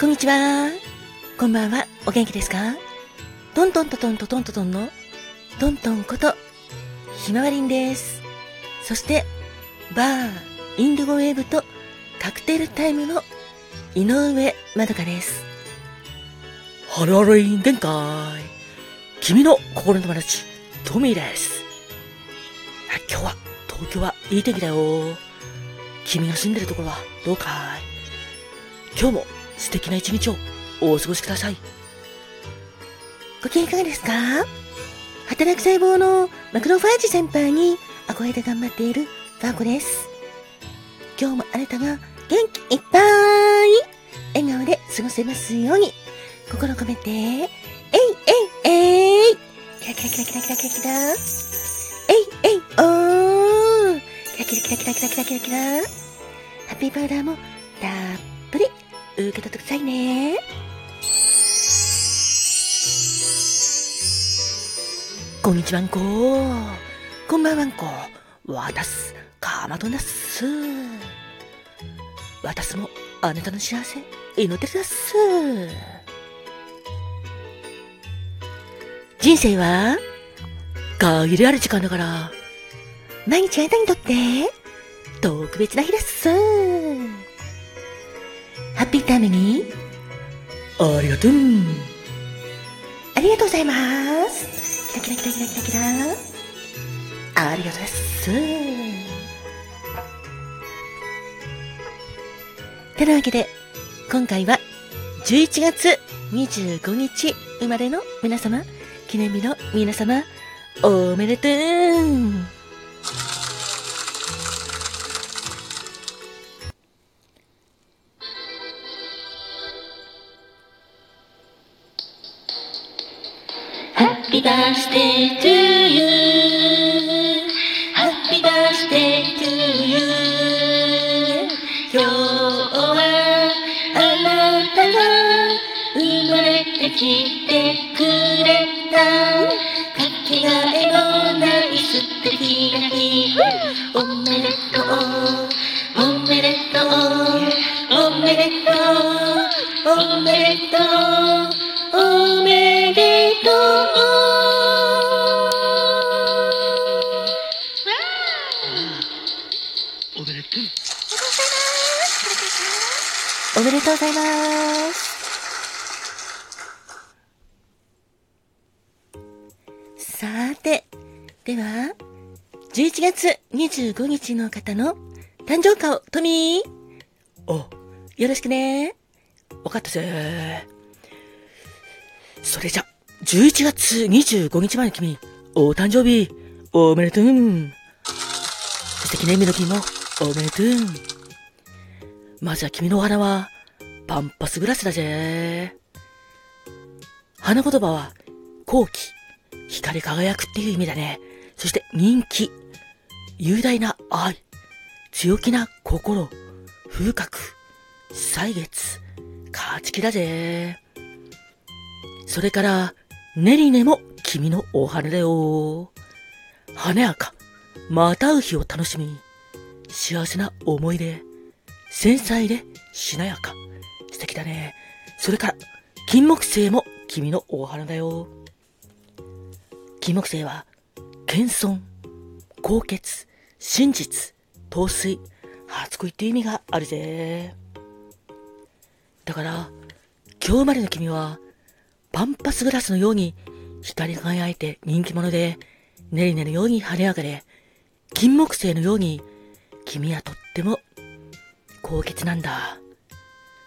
こんにちは。こんばんは。お元気ですか？トントントトントントントンのトントンことひまわりんです。そして、バー、インディゴウェーブとカクテルタイムの井上まどかです。ハローハロー元気かい。君の心の友達、トミーです。今日は、東京はいい天気だよ。君が住んでるところはどうかい？今日も素敵な一日をお過ごしください。ご機嫌いかがですか？働く細胞のマクロファージ先輩に憧れて頑張っているファーコです。今日もあなたが元気いっぱい笑顔で過ごせますように。心込めて、えいえいえい。キラキラキラキラキラキラキラ。えいえいおー。キラキラキラキラキラキラキラ。ハッピーパウダーも受け取ってくださいね。こんにちはんこ。こんばんはんこ。わたす、かまどなす。わたすもあなたの幸せ祈ってるだす。人生は限りある時間だから、毎日あなたにとって特別な日です。ハッピータイムに、ありがとう。ありがとうございます。キラキラキラキラキラキラ。ありがとうです。てなわけで、今回は11月25日生まれの皆様、記念日の皆様、おめでとう Happy birthday to you Happy birthday to you今日はあなたが生まれてきてくれた。かけがえのない素敵な日おめでとう。おめでとう。おめでとう。おめでとう。おめでとう。でとうございます。さて、では、11月25日の方の誕生花をトミーお、よろしくね。わかったぜ。それじゃ、11月25日前の君、お誕生日、おめでとう。素敵な意味の君も、おめでとう。まずは君のお花は、パンパスグラスだぜ。花言葉は、好奇、光り輝くっていう意味だね。そして人気、雄大な愛、強気な心、風格、歳月、勝ち気だぜ。それから、ネリネも君のお花だよ。華やか、また会う日を楽しみ、幸せな思い出、繊細でしなやか。素敵だね。それから、金木犀も君のお花だよ。金木犀は、謙遜、高潔、真実、陶酔、初恋って意味があるぜ。だから、今日までの君は、パンパスグラスのように光り輝いて人気者で、ネリネのように華やかで、金木犀のように、君はとっても高潔なんだ。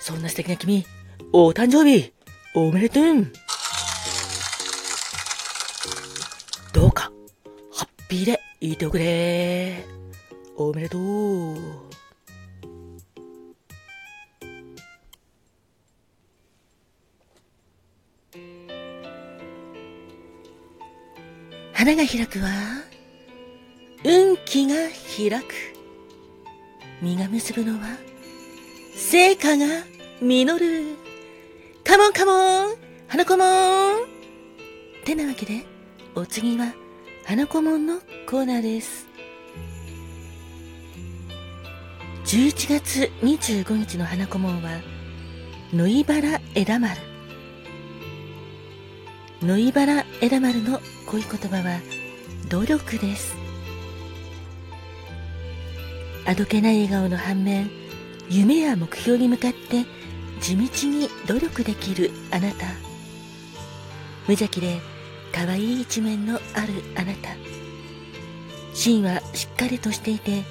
そんな素敵な君、お誕生日、おめでとうどうか、ハッピーでいておくれ。おめでとう。花が開くわ。運気が開く。実が結ぶのは、成果が実る。カモンカモン。花子もん。てなわけで、お次は、花子もんのコーナーです。11月25日の花子もんは、ノイバラ枝丸。ノイバラ枝丸の恋言葉は努力です。あどけない笑顔の反面夢や目標に向かって地道に努力できるあなた。無邪気で可愛い一面のあるあなた。芯はしっかりとしていて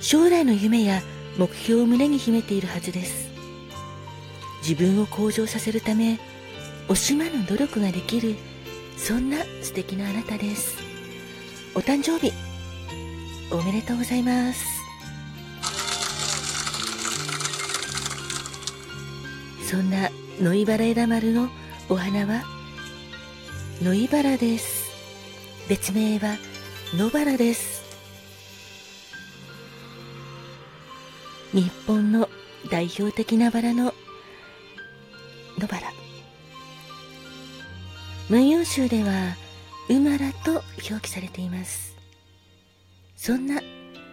将来の夢や目標を胸に秘めているはずです。自分を向上させるため惜しまぬ努力ができるそんな素敵なあなたです。お誕生日おめでとうございます。そんなノイバラ枝丸のお花は？ノイバラです。別名は野バラです。日本の代表的なバラの野バラ文様集ではウマラと表記されています。そんな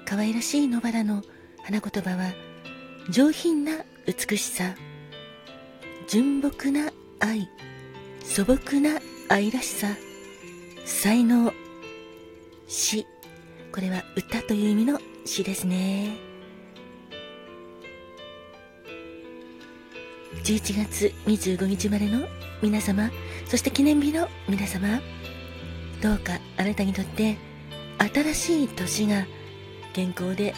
可愛らしい野バラの花言葉は上品な美しさ。純朴な愛素朴な愛らしさ才能詩。これは歌という意味の詩ですね。11月25日までの皆様そして記念日の皆様どうかあなたにとって新しい年が健康で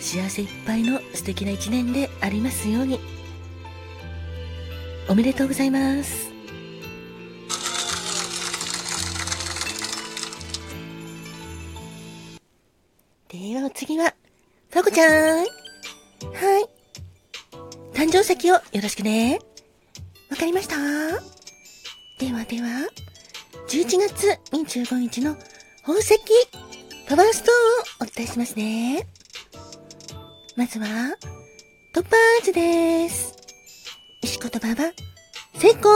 幸せいっぱいの素敵な一年でありますように。おめでとうございますではお次は、ファコちゃん。はい。誕生石をよろしくね。わかりましたではでは、11月25日の宝石パワーストーンをお伝えしますね。まずは、トッパーズです。石言葉は、成功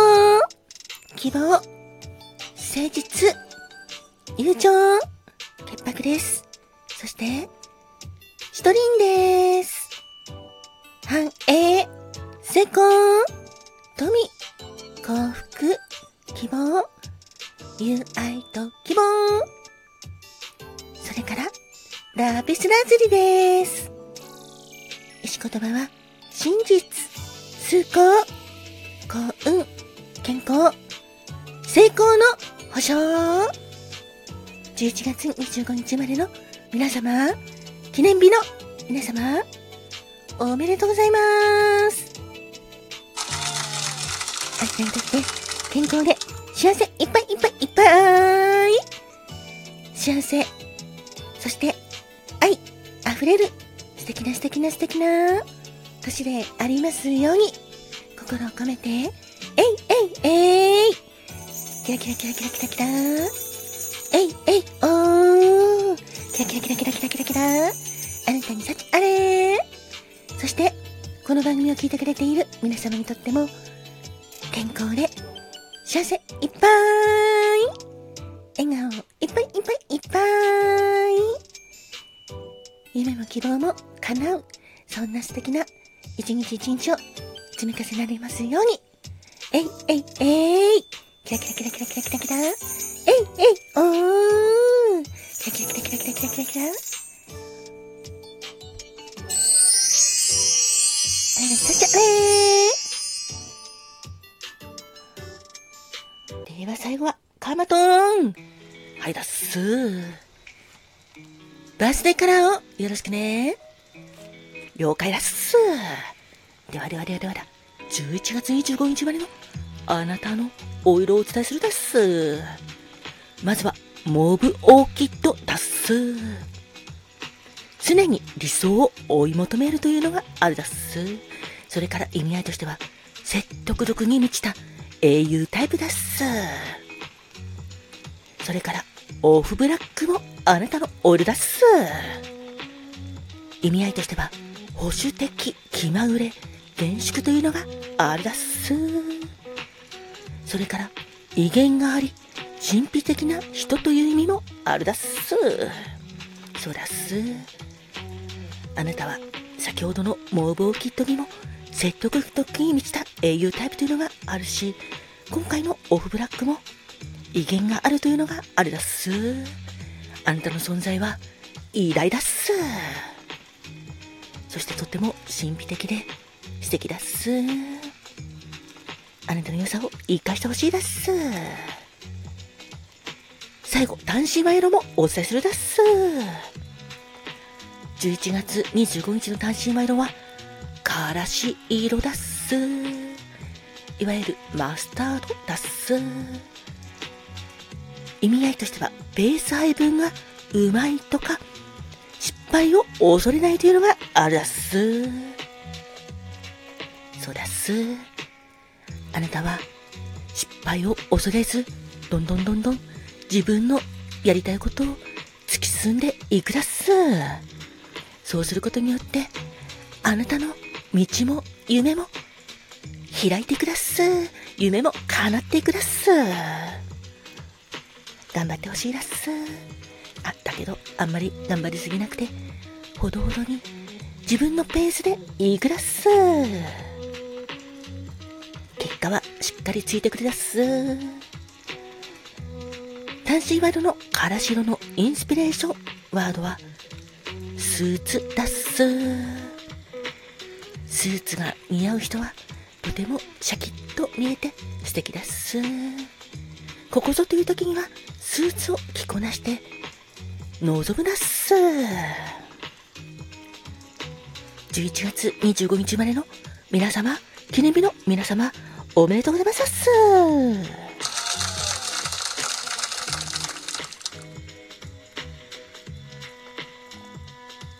希望誠実友情潔白です。そして、シトリンです。繁栄、成功、富、幸福、希望、友愛と希望。それから、ラピスラズリです。石言葉は、真実、崇高、幸運、健康、成功の保証。11月25日までの皆様、記念日の皆様、おめでとうございます。あなたにとって健康で幸せいっぱいいっぱいいっぱい幸せ、そして愛溢れる素敵な素敵な素敵な年でありますように心を込めて、えいえいえい。キラキラキラキラキラキラ。えいえいおー。キラキラキラキラキラキラ。キラあなたに幸あれ。そして、この番組を聞いてくれている皆様にとっても、健康で、幸せいっぱい。笑顔いっぱいいっぱいいっぱい。夢も希望も叶う、そんな素敵な一日一日を積み重ねられますように。えいえいえい。キラキラキラキラキラキラキラ。えいえいおー。キラキラキラキラキラキラキラ。キラあれさちゃれでは最後は、カーマトーン。はいだっす。バースデーカラーをよろしくね。了解だっす。ではではではでは。11月25日までのあなたのお色をお伝えするだっす。まずは、モブオーキッドだっす。常に理想を追い求めるというのがあるだっす。それから意味合いとしては、説得力に満ちた英雄タイプだっす。それから、オフブラックもあなたのオイルだっす。意味合いとしては、保守的、気まぐれ、厳粛というのがあるだっす。それから、威厳があり、神秘的な人という意味もあるだっす。そうだっす。あなたは先ほどのモーブオーキッドにも説得力に満ちた英雄タイプというのがあるし、今回のオフブラックも威厳があるというのがあれだっす。あなたの存在は偉大だっす。そしてとっても神秘的で敵だっす。あなたの良さを生かしてほしいだっす。最後、単身賄賂もお伝えするだっす。11月25日の単身賄賂は、からし色だっす。いわゆるマスタードだっす。意味合いとしては、ベース配分がうまいとか、失敗を恐れないというのがあるだっす。あなたは失敗を恐れず、どんどんどんどん自分のやりたいことを突き進んでいくだっす。そうすることによって、あなたの道も夢も開いていくだっす。夢も叶っていくだっす。頑張ってほしいだっす。あ、だけど、あんまり頑張りすぎなくて、ほどほどに自分のペースでいくだっす。っかりついてくれだっす。単身ワードのからしろのインスピレーションワードは、スーツだっす。スーツが似合う人は、とてもシャキッと見えて素敵だっす。ここぞという時には、スーツを着こなして、望むだっす。11月25日までの皆様、記念日の皆様、おめでとうございます。